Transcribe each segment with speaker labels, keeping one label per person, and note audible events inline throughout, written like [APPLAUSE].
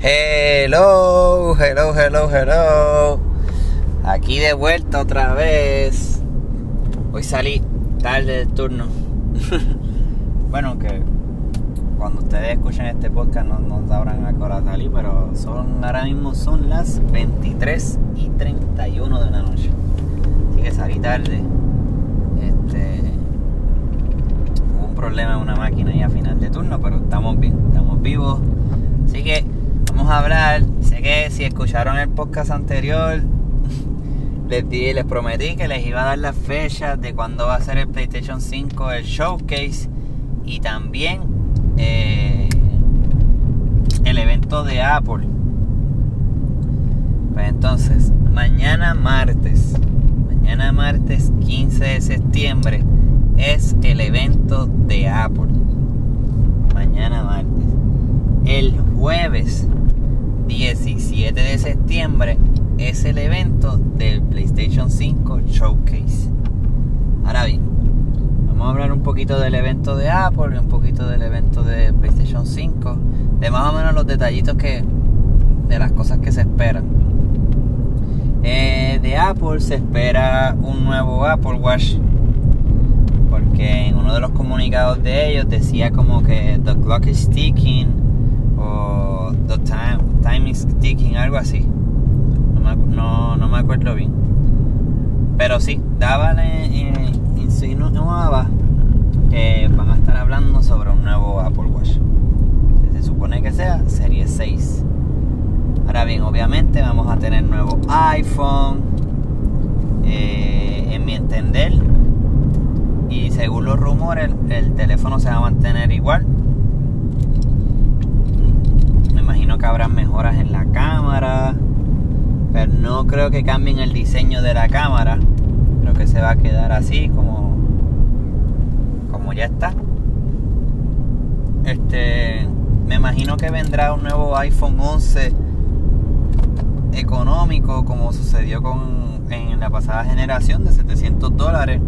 Speaker 1: Hello, hello, hello, hello. Aquí de vuelta otra vez. Hoy salí tarde del turno. [LAUGHS] bueno, que cuando ustedes escuchen este podcast no, no sabrán a qué pero son ahora mismo son las 23 y 31 de la noche. Así que salí tarde. Este hubo un problema en una máquina ahí a final de turno, pero estamos bien, estamos vivos. Así que vamos a hablar. Sé que si escucharon el podcast anterior, [LAUGHS] les di, les prometí que les iba a dar las fechas de cuándo va a ser el PlayStation 5, el showcase y también eh, el evento de Apple. Pues entonces, mañana martes, mañana martes 15 de septiembre es el evento de Apple. Mañana martes. El jueves 17 de septiembre es el evento del PlayStation 5 Showcase. Ahora bien, vamos a hablar un poquito del evento de Apple un poquito del evento de PlayStation 5, de más o menos los detallitos que de las cosas que se esperan. Eh, de Apple se espera un nuevo Apple Watch porque en uno de los comunicados de ellos decía como que the clock is ticking o the time, time is ticking, algo así. No me, no, me acuerdo bien. Pero sí, daba insinuaba que van a estar hablando sobre un nuevo Apple Watch. Se supone que sea Serie 6. Ahora bien, obviamente vamos a tener nuevo iPhone. Eh, en mi entender, y según los rumores, el teléfono se va a mantener igual que habrá mejoras en la cámara. Pero no creo que cambien el diseño de la cámara. Creo que se va a quedar así como, como ya está. Este, me imagino que vendrá un nuevo iPhone 11 económico como sucedió con en la pasada generación de 700 dólares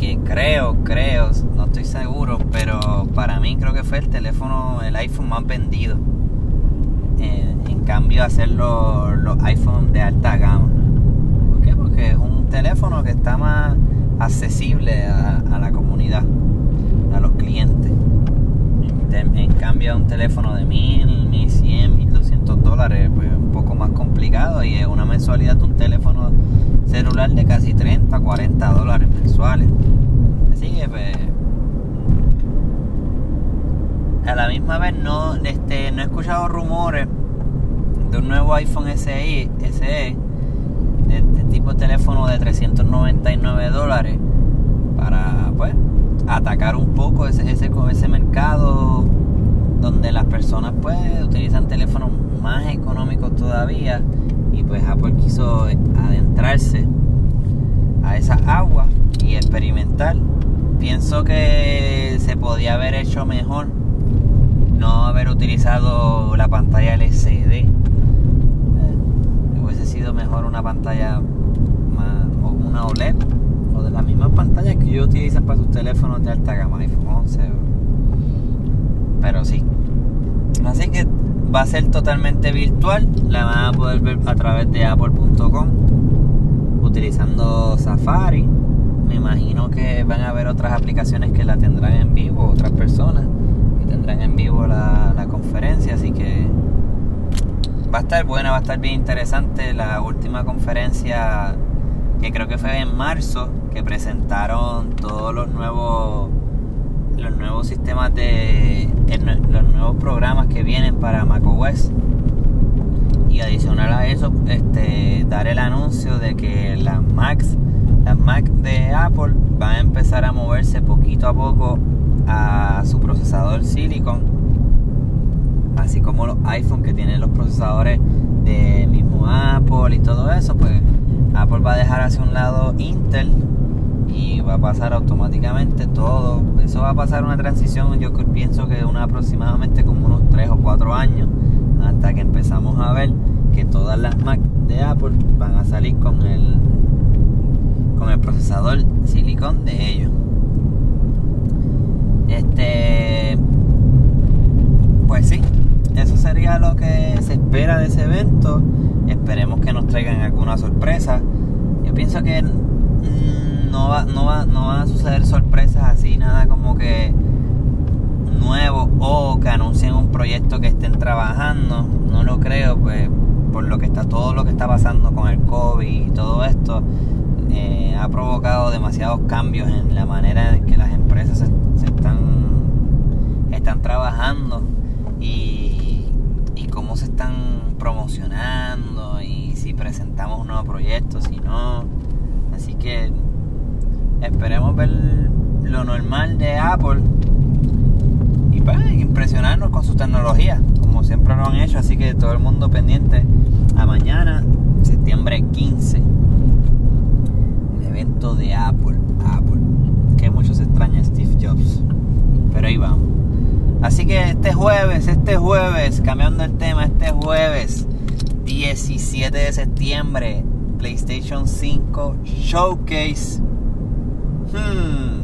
Speaker 1: que creo, creo, no estoy seguro, pero para mí creo que fue el teléfono, el iPhone más vendido. En, cambio, hacer los, los iPhones de alta gama. ¿Por qué? Porque es un teléfono que está más accesible a, la comunidad, a los clientes. En, en cambio, un teléfono de 1000, 1100, 1200 dólares, pues poco más complicado y es una mensualidad de un teléfono celular de casi 30, 40 dólares mensuales. Así que pues, a la misma vez no, este, no he escuchado rumores de un nuevo iPhone SE, SE este tipo de teléfono de 399 dólares para pues atacar un poco ese, ese, ese mercado donde las personas pues utilizan teléfonos más económicos todavía y pues Apple quiso adentrarse a esa agua y experimentar. Pienso que se podía haber hecho mejor no haber utilizado la pantalla LCD. Eh, hubiese sido mejor una pantalla o una OLED o de las mismas pantallas que ellos utilizan para sus teléfonos de alta gama, iPhone 11. Pero sí. Así que va a ser totalmente virtual. La van a poder ver a través de apple.com utilizando Safari. Me imagino que van a haber otras aplicaciones que la tendrán en vivo, otras personas que tendrán en vivo la, la conferencia. Así que va a estar buena, va a estar bien interesante. La última conferencia que creo que fue en marzo, que presentaron todos los nuevos los nuevos sistemas de los nuevos programas que vienen para macOS y adicional a eso este dar el anuncio de que las Macs las Mac de Apple van a empezar a moverse poquito a poco a su procesador Silicon así como los iPhone que tienen los procesadores de mismo Apple y todo eso pues Apple va a dejar hacia un lado Intel y va a pasar automáticamente todo. Eso va a pasar una transición, yo pienso que una aproximadamente como unos 3 o 4 años, hasta que empezamos a ver que todas las Mac de Apple van a salir con el con el procesador silicon de ellos. Este pues sí, eso sería lo que se espera de ese evento. Esperemos que nos traigan alguna sorpresa. Yo pienso que mm, no, va, no, va, no van a suceder sorpresas así, nada como que nuevo o que anuncien un proyecto que estén trabajando. No lo creo, pues por lo que está todo lo que está pasando con el COVID y todo esto eh, ha provocado demasiados cambios en la manera en que las empresas se, están están trabajando y, y cómo se están promocionando y si presentamos un nuevo proyecto, si no. Así que esperemos ver lo normal de Apple impresionarnos con su tecnología, como siempre lo han hecho. Así que todo el mundo pendiente a mañana, septiembre 15, el evento de Apple. Apple, que muchos extrañan Steve Jobs, pero ahí vamos. Así que este jueves, este jueves, cambiando el tema, este jueves 17 de septiembre, PlayStation 5 Showcase. Hmm.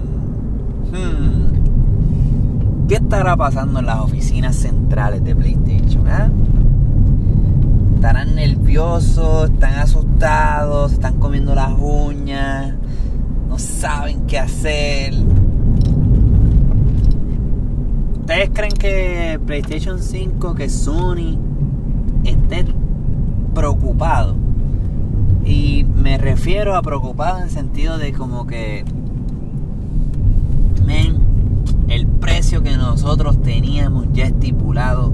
Speaker 1: Hmm. ¿Qué estará pasando en las oficinas centrales de PlayStation? Eh? ¿Estarán nerviosos? ¿Están asustados? ¿Están comiendo las uñas? ¿No saben qué hacer? ¿Ustedes creen que PlayStation 5, que Sony esté preocupado? Y me refiero a preocupado en sentido de como que... El precio que nosotros teníamos ya estipulado,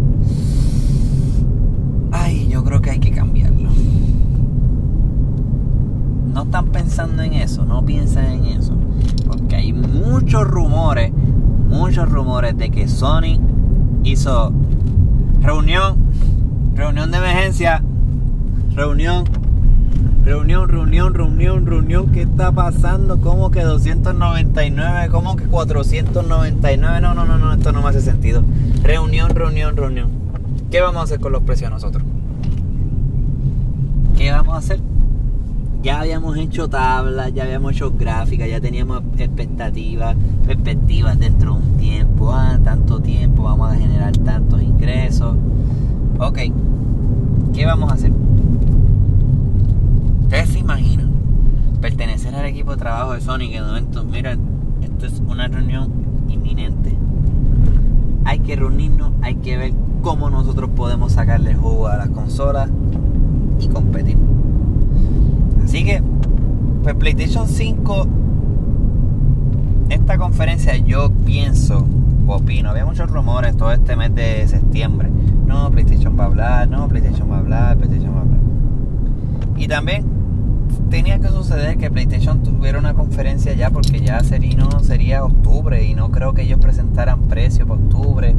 Speaker 1: ay, yo creo que hay que cambiarlo. No están pensando en eso, no piensan en eso. Porque hay muchos rumores, muchos rumores de que Sony hizo reunión, reunión de emergencia, reunión Reunión, reunión, reunión, reunión. ¿Qué está pasando? ¿Cómo que 299? ¿Cómo que 499? No, no, no, no, esto no me hace sentido. Reunión, reunión, reunión. ¿Qué vamos a hacer con los precios nosotros? ¿Qué vamos a hacer? Ya habíamos hecho tablas, ya habíamos hecho gráficas, ya teníamos expectativas, perspectivas dentro de un tiempo. Ah, tanto tiempo, vamos a generar tantos ingresos. Ok, ¿qué vamos a hacer? Ustedes se imaginan pertenecer al equipo de trabajo de Sony que de momento, mira, esto es una reunión inminente. Hay que reunirnos, hay que ver cómo nosotros podemos sacarle jugo a las consolas y competir. Así que, pues PlayStation 5, esta conferencia yo pienso, opino, había muchos rumores todo este mes de septiembre. No, PlayStation va a hablar, no, PlayStation va a hablar, PlayStation va a hablar. Y también tenía que suceder que PlayStation tuviera una conferencia ya porque ya Serino sería octubre y no creo que ellos presentaran precio para octubre.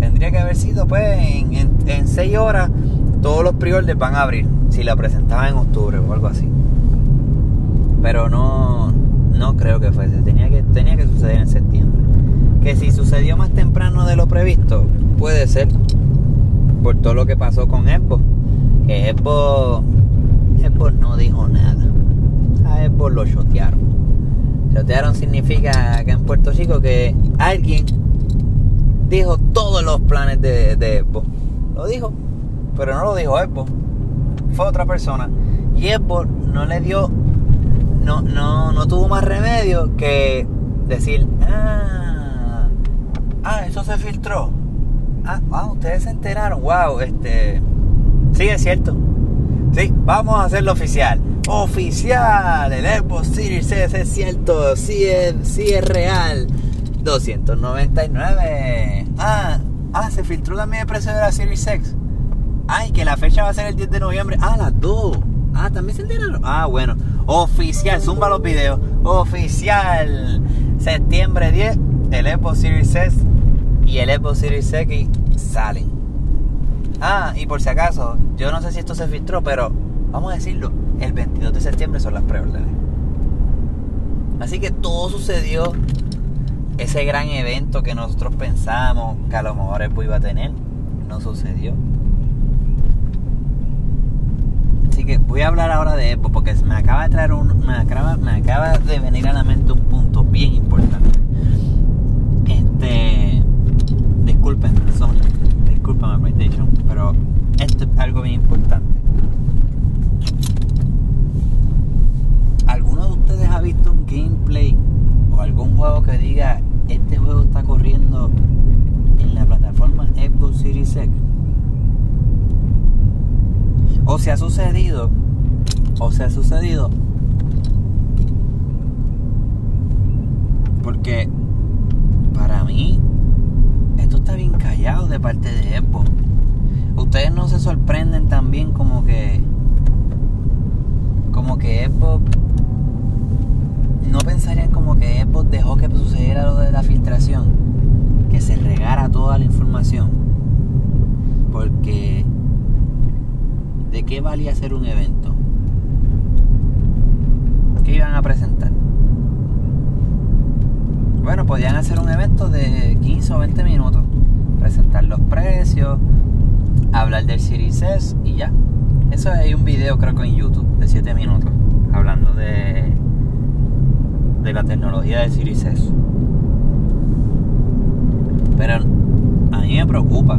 Speaker 1: Tendría que haber sido pues en, en, seis horas todos los pre van a abrir si la presentaban en octubre o algo así. Pero no, no creo que fuese. Tenía que, tenía que suceder en septiembre. Que si sucedió más temprano de lo previsto, puede ser. Por todo lo que pasó con Xbox. Xbox Xbox no dijo nada. A Xbox lo chotearon. Chotearon significa acá en Puerto Rico que alguien dijo todos los planes de, de. Lo dijo, pero no lo dijo Xbox. Fue otra persona. Y Xbox no le dio, no, no, no tuvo más remedio que decir, ah, ah, eso se filtró. Ah, wow, ustedes se enteraron, wow, este, sí es cierto, Sí, vamos a hacerlo oficial. Oficial, el Xbox Series S es cierto, sí es, sí es real. 299. Ah, ah, se filtró también el precio de la Series X. Ay, que la fecha va a ser el 10 de noviembre. Ah, las dos. Ah, también se enteraron. Ah, bueno. Oficial, zumba los videos. Oficial. Septiembre 10, el Xbox Series S y el Xbox Series X salen. Ah, y por si acaso, yo no sé si esto se filtró, pero vamos a decirlo, el 22 de septiembre son las preórdenes. Así que todo sucedió, ese gran evento que nosotros pensamos que a lo mejor Apple iba a tener, no sucedió. Así que voy a hablar ahora de Apple porque me acaba de traer me acaba, me acaba de venir a la mente un punto bien importante. Este, disculpen, Sony, disculpen PlayStation, o se ha sucedido, o se ha sucedido, porque para mí esto está bien callado de parte de Xbox. Ustedes no se sorprenden también como que como que Xbox no pensarían como que Xbox dejó que sucediera lo de la filtración, que se regara toda la información, porque ¿de qué valía un evento? ¿Qué iban a presentar? Bueno, podían hacer un evento de 15 o 20 minutos, presentar los precios, hablar del Series S y ya. Eso hay un video creo que en YouTube de 7 minutos hablando de de la tecnología del Series. Pero a mí me preocupa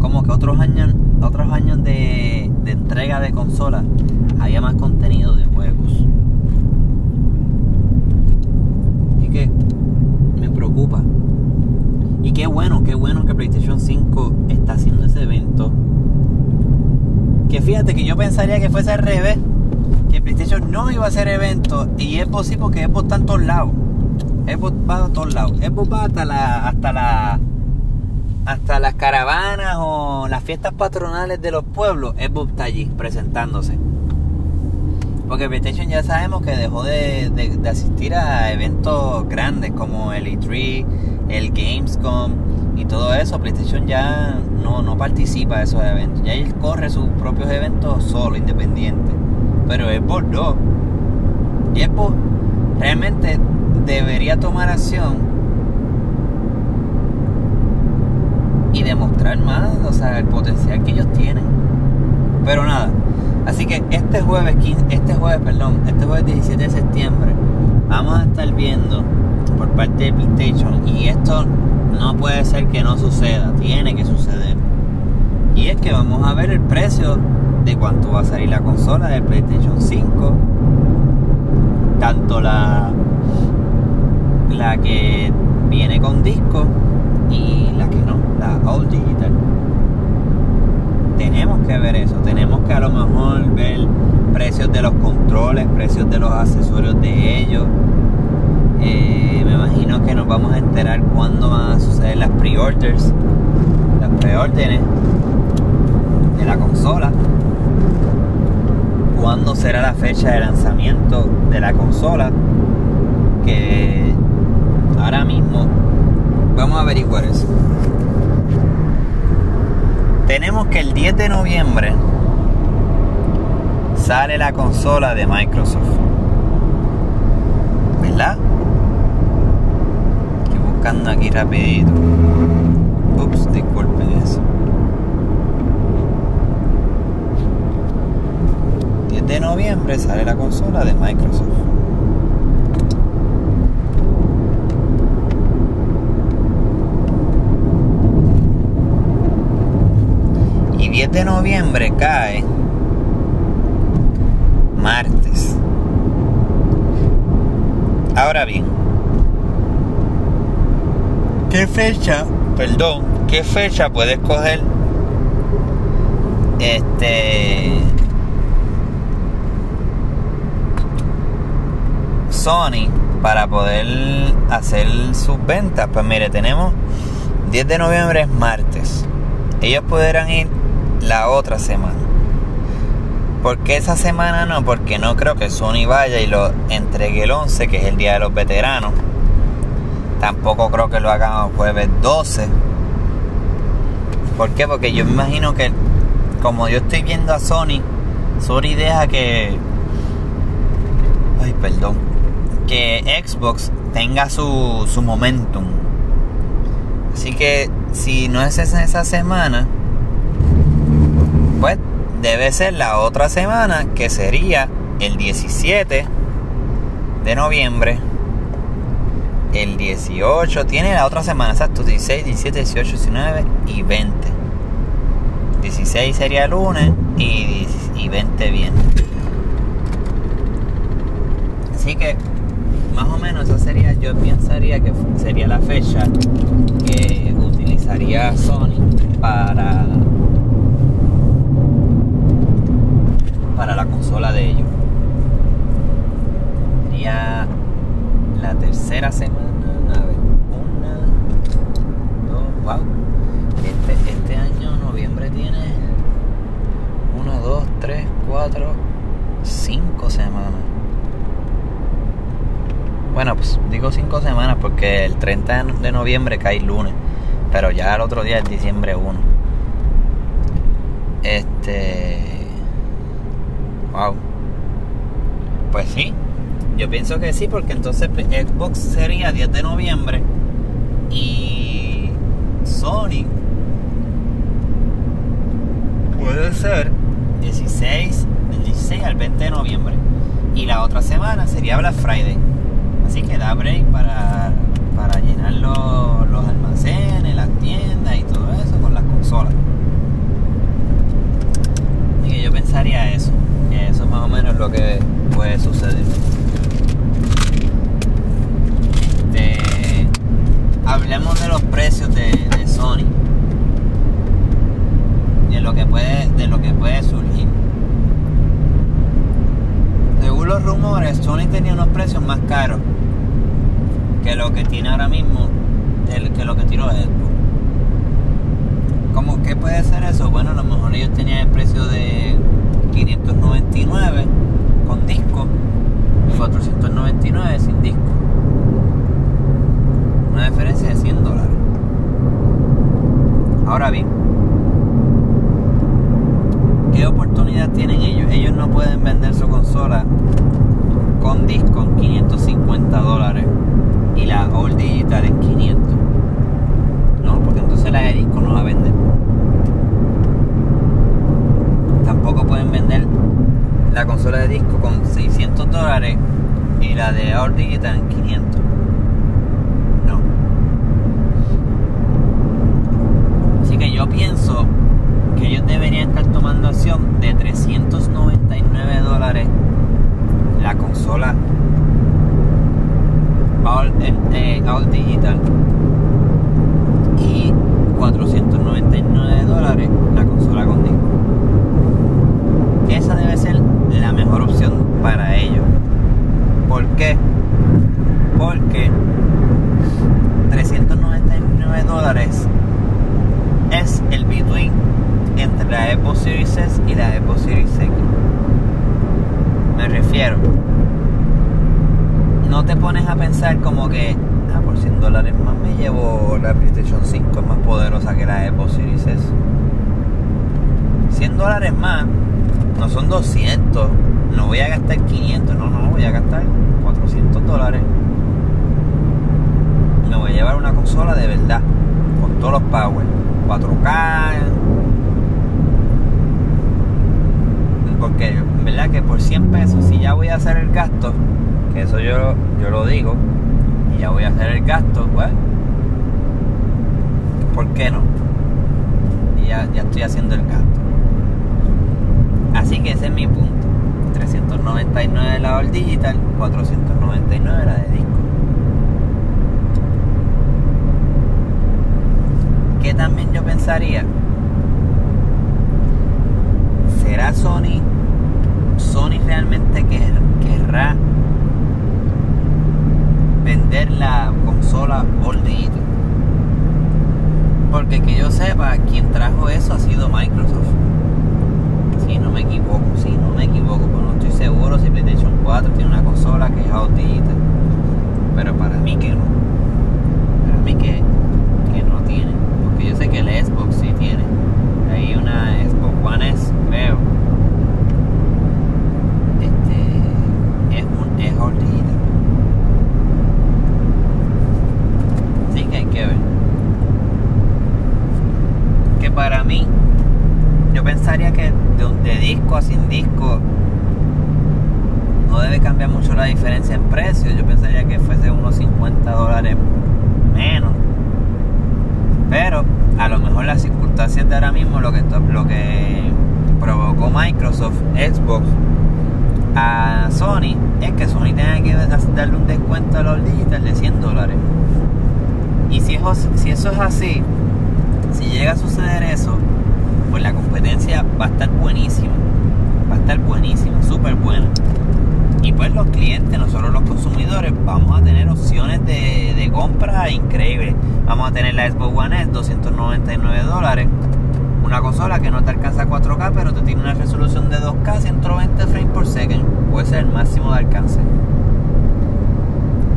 Speaker 1: como que otros años otros años de, de entrega de consolas había más contenido de juegos. Y que me preocupa. Y qué bueno, qué bueno que PlayStation 5 está haciendo ese evento. Que fíjate que yo pensaría que fuese al revés. Que PlayStation no iba a hacer evento. Y es posible porque Xbox está en todos lados. Xbox va a todos lados. Xbox va hasta la, hasta la caravanas o las fiestas patronales de los pueblos, Xbox está allí presentándose. Porque PlayStation ya sabemos que dejó de, asistir a eventos grandes como el E3, el Gamescom y todo eso. PlayStation ya no, no participa de esos eventos. Ya él corre sus propios eventos solo, independiente. Pero Xbox no. Y Xbox realmente debería tomar acción y demostrar más, o sea, el potencial que ellos tienen. Pero nada, así que este jueves, este jueves, perdón, este jueves 17 de septiembre, vamos a estar viendo por parte de PlayStation y esto no puede ser que no suceda, tiene que suceder. Y es que vamos a ver el precio de cuánto va a salir la consola del PlayStation 5, tanto la la que viene con disco y la que no, la All Digital. Tenemos que ver eso, tenemos que a lo mejor ver precios de los controles, precios de los accesorios de ellos. Eh, me imagino que nos vamos a enterar cuándo van a suceder las pre-orders, las preórdenes de la consola, cuándo será la fecha de lanzamiento de la consola, que ahora mismo Vamos a averiguar eso. Tenemos que el 10 de noviembre sale la consola de Microsoft. ¿Verdad? Estoy buscando aquí rapidito. Ups, disculpen eso. 10 de noviembre sale la consola de Microsoft. de noviembre cae martes. Ahora bien, ¿qué fecha, perdón, qué fecha puedes coger este Sony para poder hacer sus ventas? Pues mire, tenemos 10 de noviembre es martes. Ellos podrán ir la otra semana. ¿Por qué esa semana no? Porque no creo que Sony vaya y lo entregue el 11, que es el Día de los Veteranos. Tampoco creo que lo hagan el jueves 12. ¿Por qué? Porque yo me imagino que como yo estoy viendo a Sony, Sony deja que... Ay, perdón. Que Xbox tenga su, su momentum. Así que si no es esa semana, pues debe ser la otra semana que sería el 17 de noviembre. El 18 tiene la otra semana, exacto, 16, 17, 18, 19 y 20. 16 sería lunes y, y 20 viernes. Así que más o menos esa sería, yo pensaría que sería la fecha que utilizaría Sony para consola de ellos. Sería la tercera semana. A ver, una, dos, wow. Este, este año, noviembre, tiene una, dos, tres, cuatro, cinco semanas. Bueno, pues digo cinco semanas porque el 30 de noviembre cae lunes, pero ya el otro día es diciembre 1. Este. Wow. Pues sí, yo pienso que sí, porque entonces Xbox sería 10 de noviembre y Sony puede ser 16, del 16 al 20 de noviembre. Y la otra semana sería Black Friday. Así que da break para, para llenar los, los almacenes, las tiendas entre la Xbox Series S y la Series X. Me refiero, no te pones a pensar como que, ah, por 100 dólares más me llevo la PlayStation 5, es más poderosa que la Xbox Series S. 100 dólares más, no son 200, no voy a gastar 500, no, no, voy a gastar 400 dólares. Me voy a llevar una consola de verdad, con todos los power, 4K. Porque, ¿verdad? Que por 100 pesos, si ya voy a hacer el gasto, que eso yo, yo lo digo, y ya voy a hacer el gasto, pues, ¿por qué no? Y ya, ya estoy haciendo el gasto. Así que ese es mi punto. 399 la All Digital, 499 la de disco. Que también yo pensaría, ¿será Sony? Sony realmente querrá vender la consola Digital. Porque que yo sepa, quien trajo eso ha sido Microsoft. Si no me equivoco, si no me equivoco, pero no estoy seguro si PlayStation 4 tiene una consola que es Digital. Pero para mí que no. Para mí que, que no tiene. Porque yo sé que el Xbox sí tiene. Hay una Xbox One S, veo. Este es un es All Digital. Así que hay que ver. Que para mí, yo pensaría que de, disco a sin disco no debe cambiar mucho la diferencia en precio. Yo pensaría que fuese unos 50 dólares menos. Pero a lo mejor las circunstancias de ahora mismo lo que, lo que provocó Microsoft, Xbox a Sony es que Sony tenga que darle un descuento a los digital de 100 dólares. Y si eso es así, si llega a suceder eso, pues la competencia va a estar buenísima. Va a estar buenísima, súper buena. Y pues los clientes, nosotros los consumidores, vamos a tener opciones de, de compra increíbles. Vamos a tener la Xbox One S, 299 dólares. Una consola que no te alcanza a 4K, pero te tiene una resolución de 2K, 120 frames por second. Puede ser el máximo de alcance.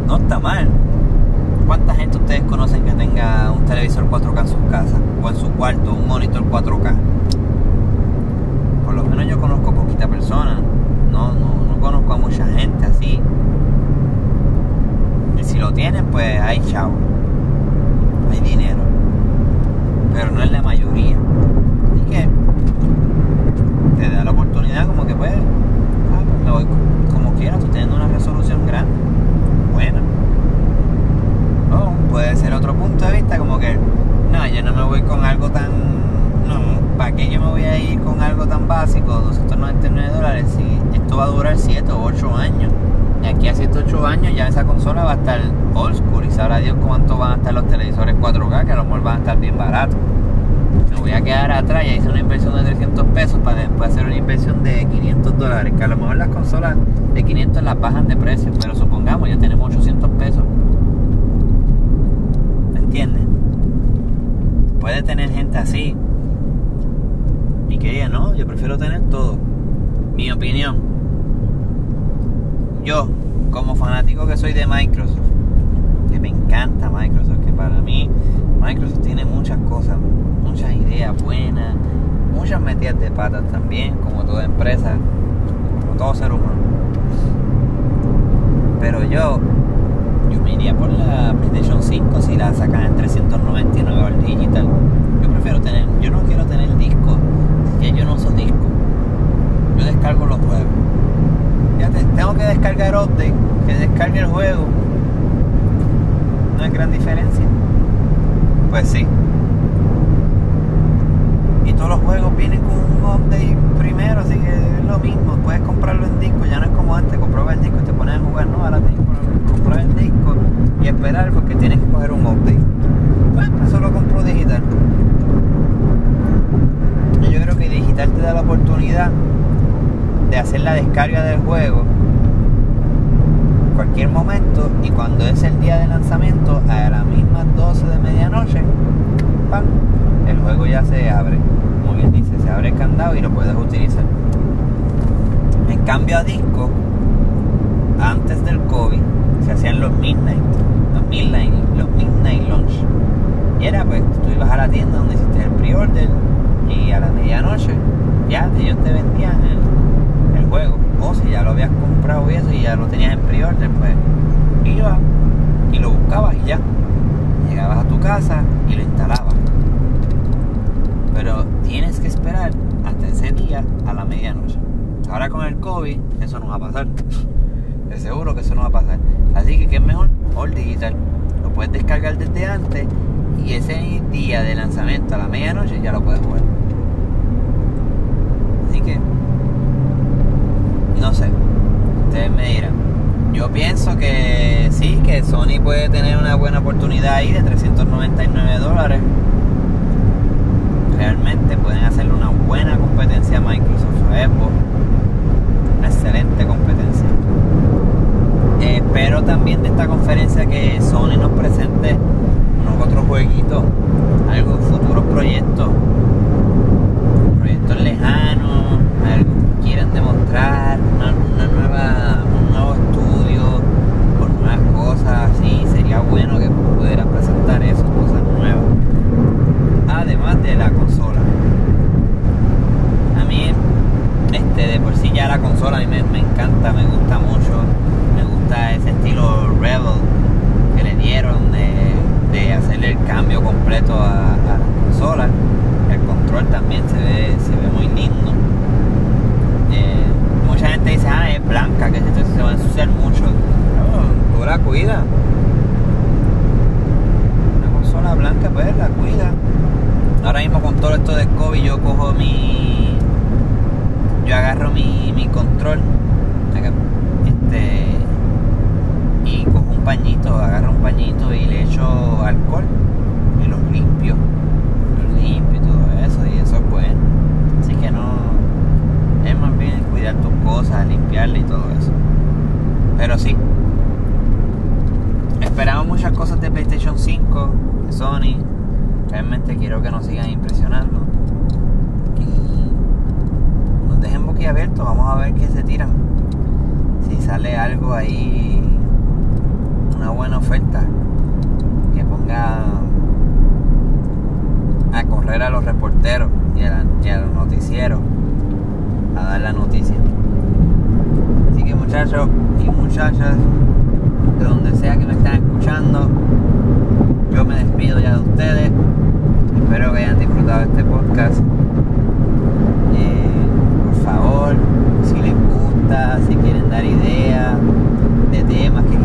Speaker 1: No está mal. ¿Cuánta gente ustedes conocen que tenga un televisor 4K en su casa? Cuarto, un monitor 4K. Por lo menos yo conozco poquita persona. No, no, no conozco a mucha gente así. Y si lo tienen, pues hay chavo. Hay dinero. Pero no es la mayoría. Así que te da la oportunidad como que pues, ah, pues como quiera, tú teniendo una resolución grande. Buena. O puede ser otro punto de vista como que, no, yo no me voy con algo tan... No, ¿para qué yo me voy a ir con algo tan básico? 299 dólares si esto va a durar 7 o 8 años. Y aquí a 7 o 8 años ya esa consola va a estar old school y sabrá Dios cuánto van a estar los televisores 4K, que a lo mejor van a estar bien baratos. Me voy a quedar atrás y hice una inversión de 300 pesos para después hacer una inversión de 500 dólares, que a lo mejor las consolas de 500 las bajan de precio, pero supongamos ya tenemos 800 pesos. ¿Me entiendes? Puede tener gente así y que diga, no, yo prefiero tener todo. Mi opinión. Yo, como fanático que soy de Microsoft, que me encanta Microsoft, que para mí Microsoft tiene muchas cosas, muchas ideas buenas, muchas metidas de patas también, como toda empresa, como todo ser humano. Pero yo, yo me iría por la PlayStation 5 si la sacan en 399 al digital. Yo prefiero tener, yo no quiero tener disco, ya yo no uso disco. Yo descargo los juegos. Tengo que descargar update, que descargue el juego. No es gran diferencia. Pues sí. Y todos los juegos vienen con un update primero, así que es lo mismo. Puedes comprarlo en disco, ya no es como antes, comprabas el disco y te pones a jugar, no, ahora tienes que comprar el disco y esperar porque tienes que coger un update. Pues, pues eso lo compro digital. Y yo creo que digital te da la oportunidad de hacer la descarga del juego en cualquier momento y cuando es el día de lanzamiento a las mismas 12 de medianoche ¡pam! el juego ya se abre como bien dice se abre el candado y lo puedes utilizar en cambio a disco antes del COVID se hacían los midnight los midnight los midnight launch y era pues tú ibas a la tienda donde hiciste el pre-order y a la medianoche ya ellos te vendían el, el juego o si ya lo habías comprado y eso y ya lo tenías en pre-order pues ibas y lo buscabas y ya llegabas a tu casa y lo instalabas pero tienes que esperar hasta ese día a la medianoche. Ahora con el COVID eso no va a pasar. De seguro que eso no va a pasar. Así que qué es mejor all digital. Lo puedes descargar desde antes y ese día de lanzamiento a la medianoche ya lo puedes jugar. Así que no sé. Ustedes me dirán yo pienso que sí, que Sony puede tener una buena oportunidad ahí de 399 dólares. Realmente pueden hacerle una buena competencia a Microsoft o Xbox. Una excelente competencia. Eh, espero también de esta conferencia que Sony nos presente unos otros jueguitos, algo futuros proyectos, proyectos lejanos, algo que demostrar, una que nos sigan impresionando. Y nos dejen boquiabiertos, vamos a ver qué se tiran. Si sale algo ahí, una buena oferta, que ponga a correr a los reporteros y a, la, y a los noticieros a dar la noticia. Así que muchachos y muchachas, de donde sea que me estén escuchando, yo me despido ya de ustedes espero que hayan disfrutado este podcast. Eh, por favor, si les gusta, si quieren dar ideas de temas que